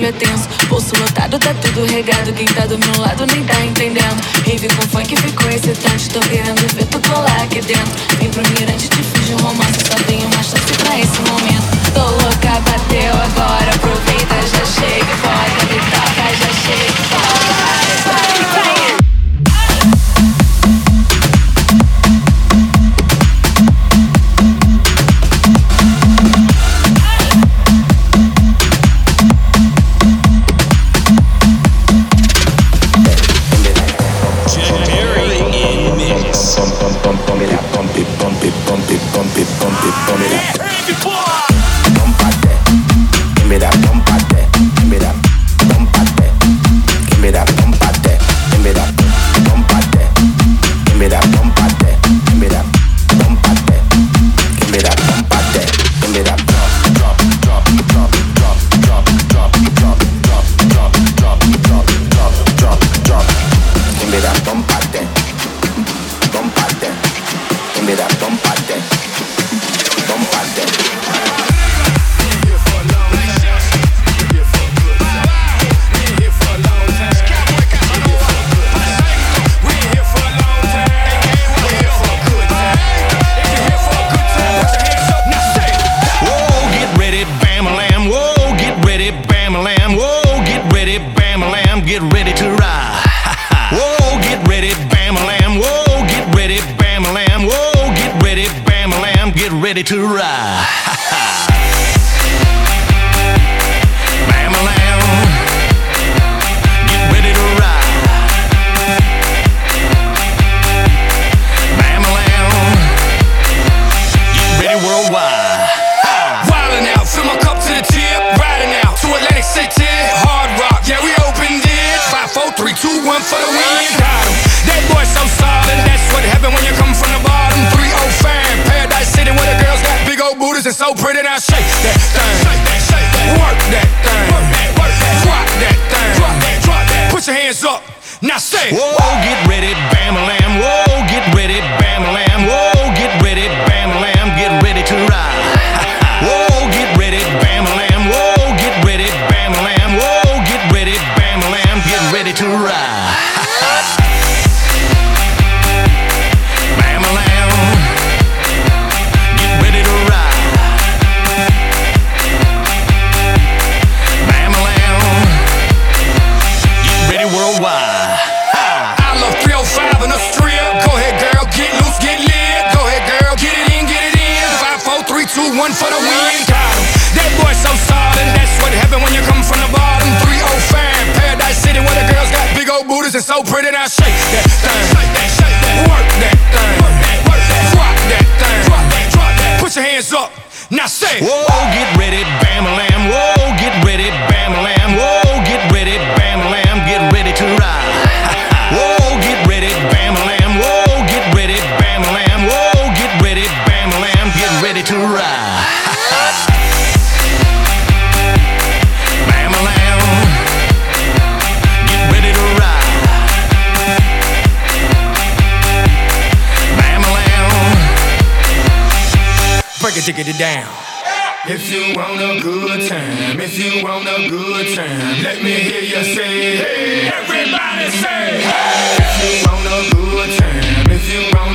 preparado que o bagulho é tenso. Bolso lotado, tá tudo regado. Quem tá do meu lado nem tá entendendo. Rave com funk ficou excitante. Tô querendo ver tu colar aqui dentro. Vim pro mirante, te fiz um romance. Só tenho uma chance pra esse momento. Tô louca, bateu agora. so pretty, now shake that thing. Work that thing. Drop that thing. Put your hands up, now say. Whoa, get ready. it, take it down. If you want a good time, if you want a good time, let me hear you say, hey. Everybody say, hey. If you want a good time, if you want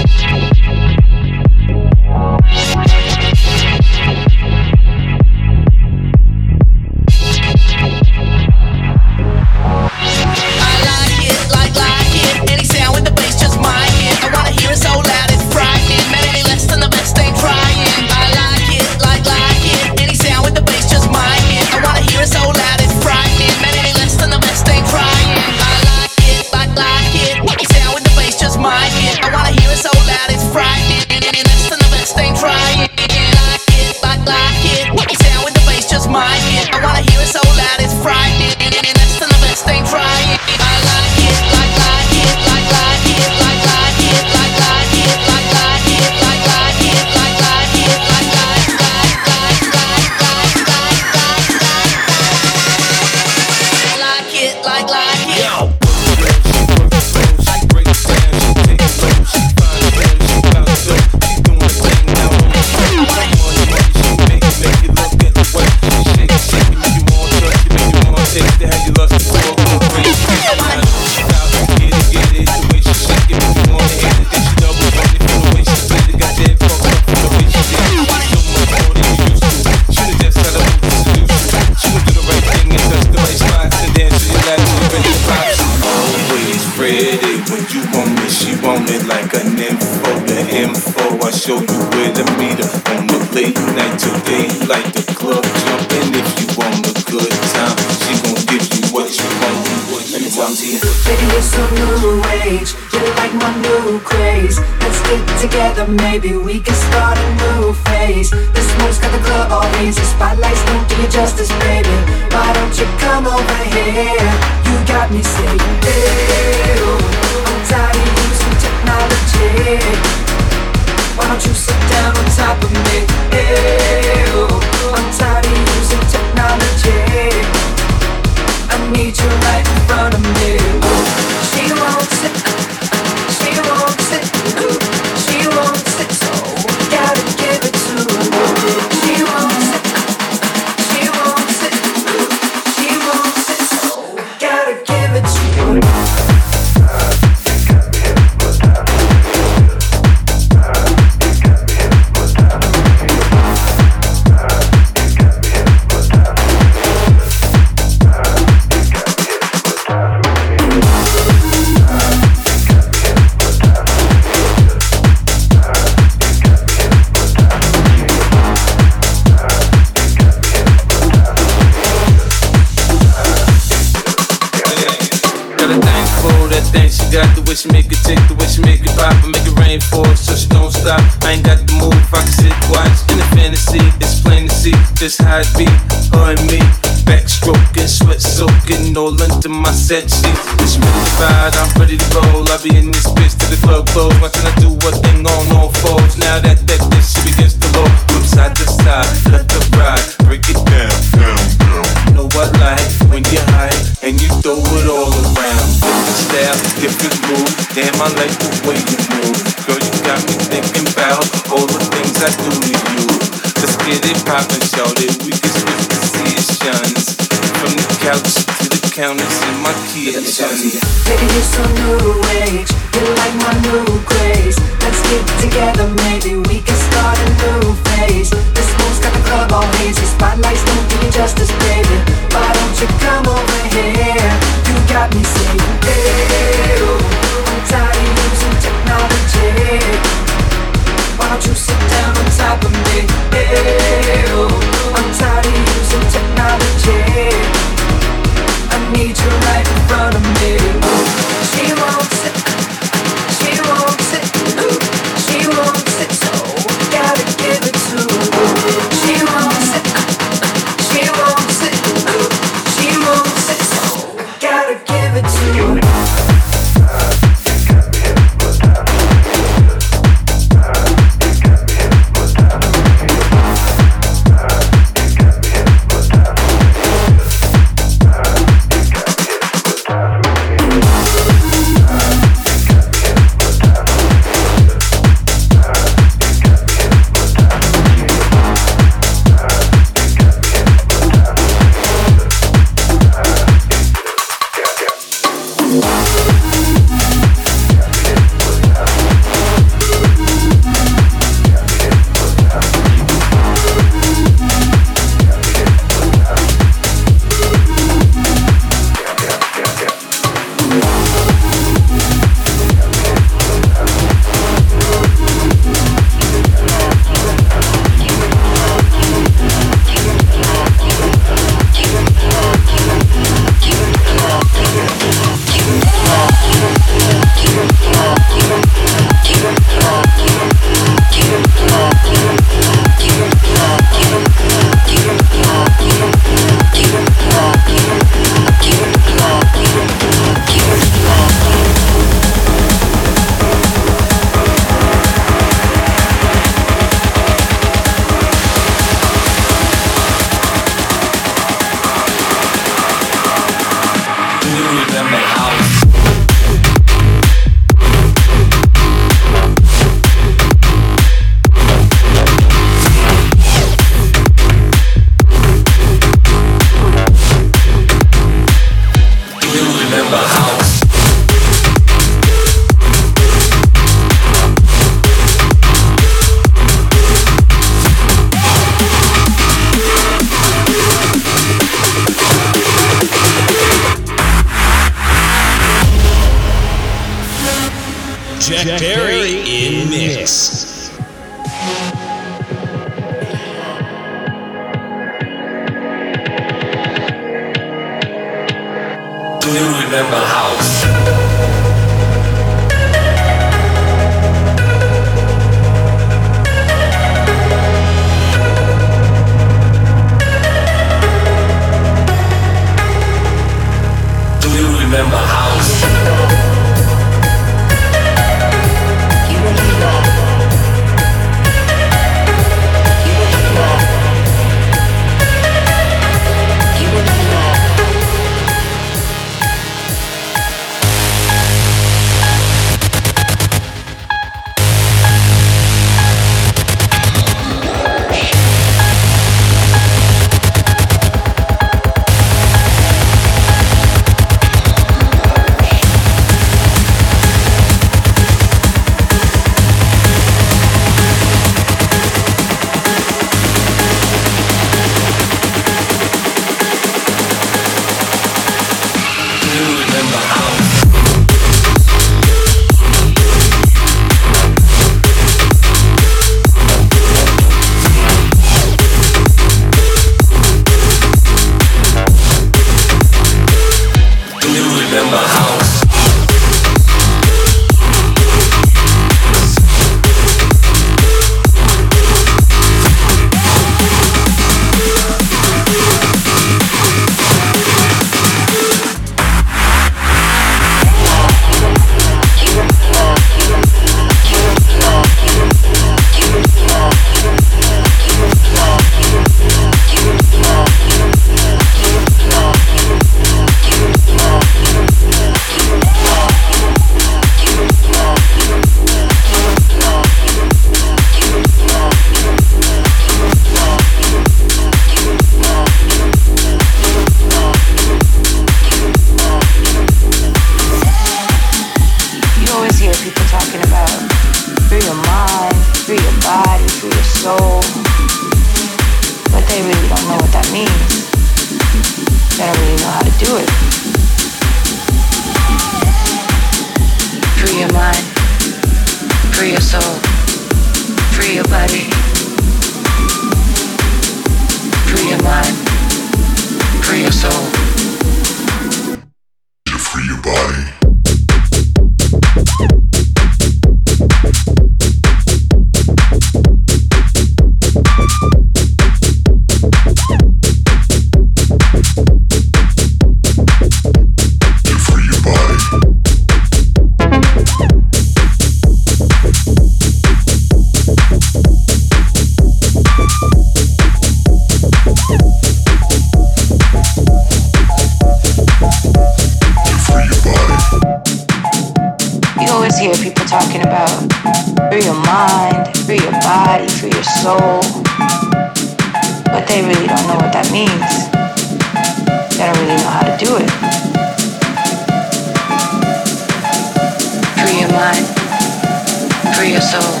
talking soul.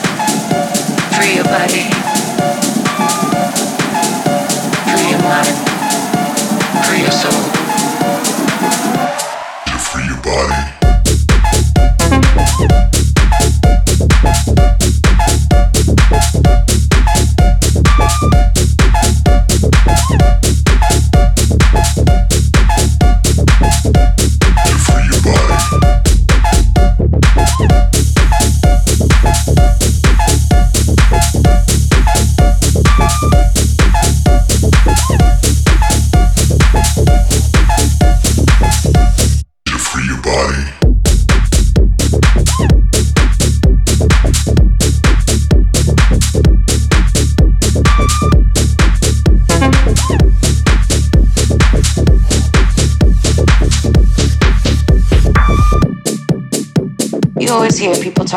free your body. Free your mind, free your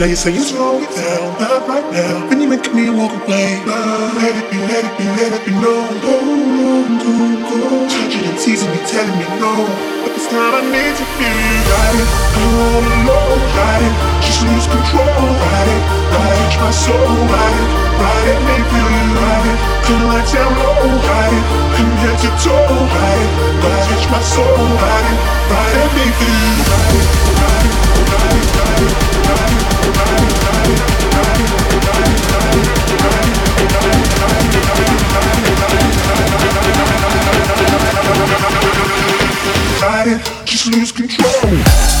Now you say it's wrong with that. Lose control.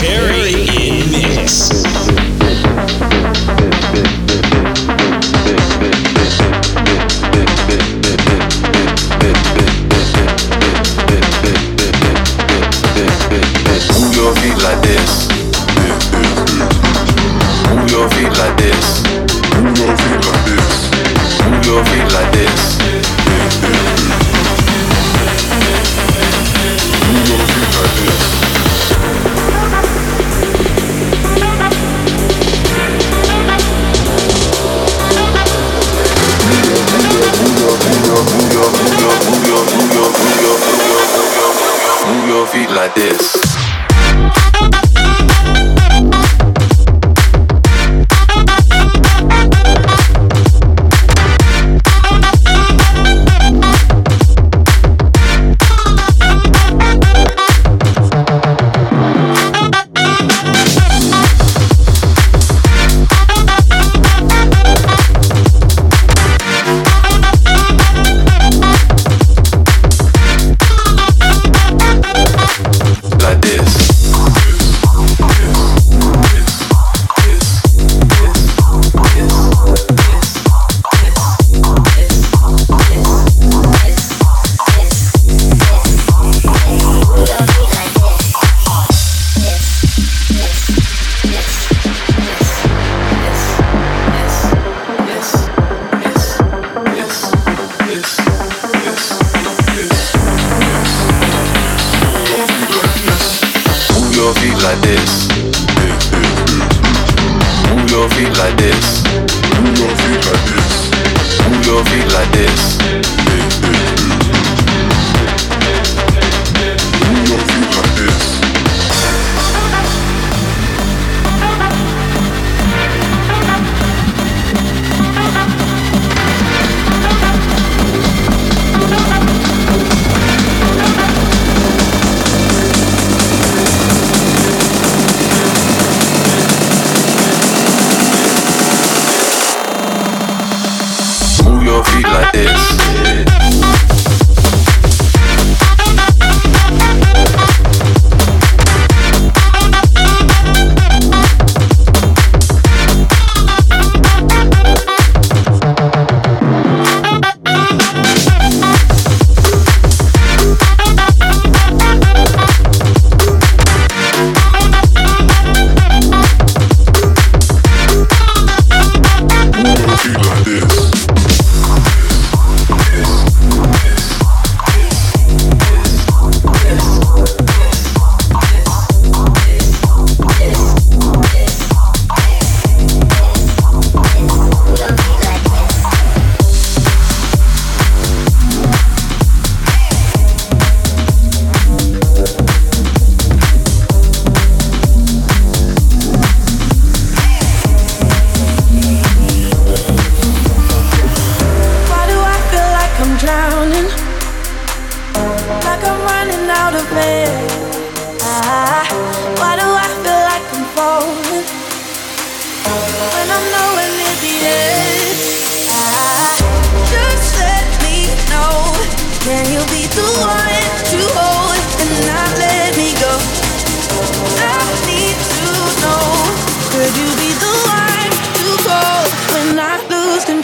Here.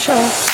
Control.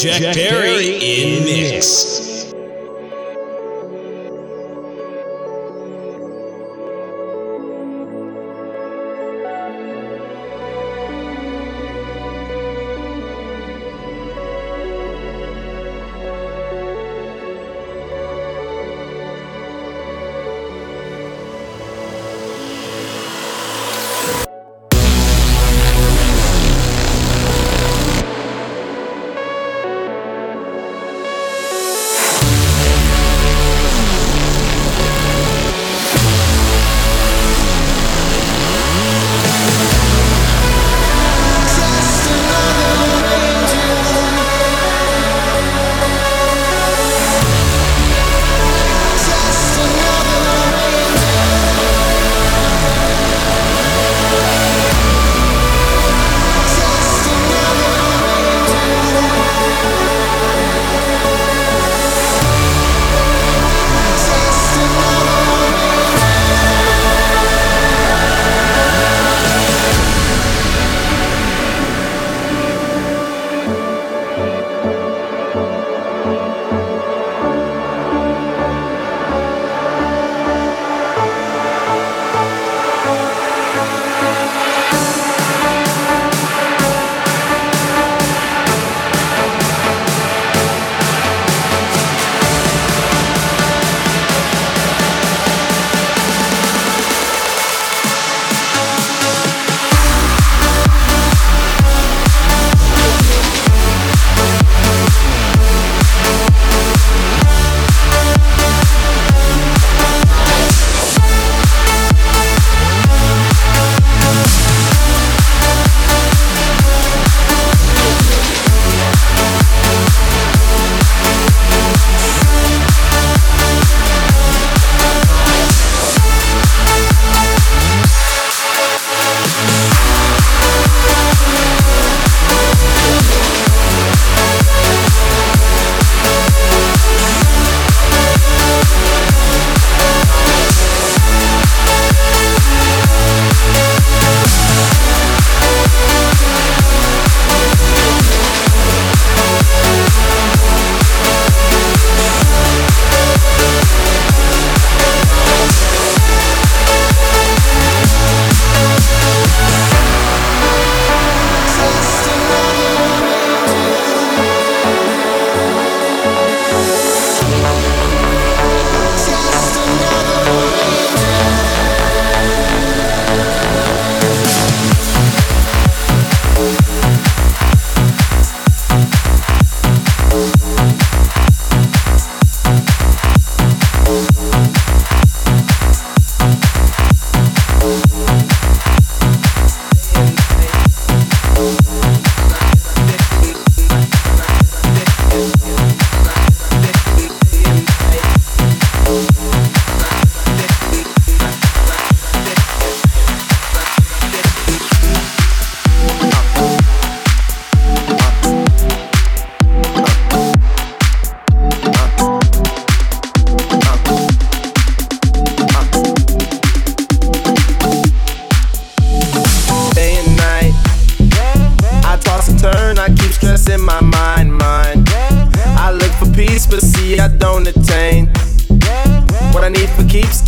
Jack Perry in mix.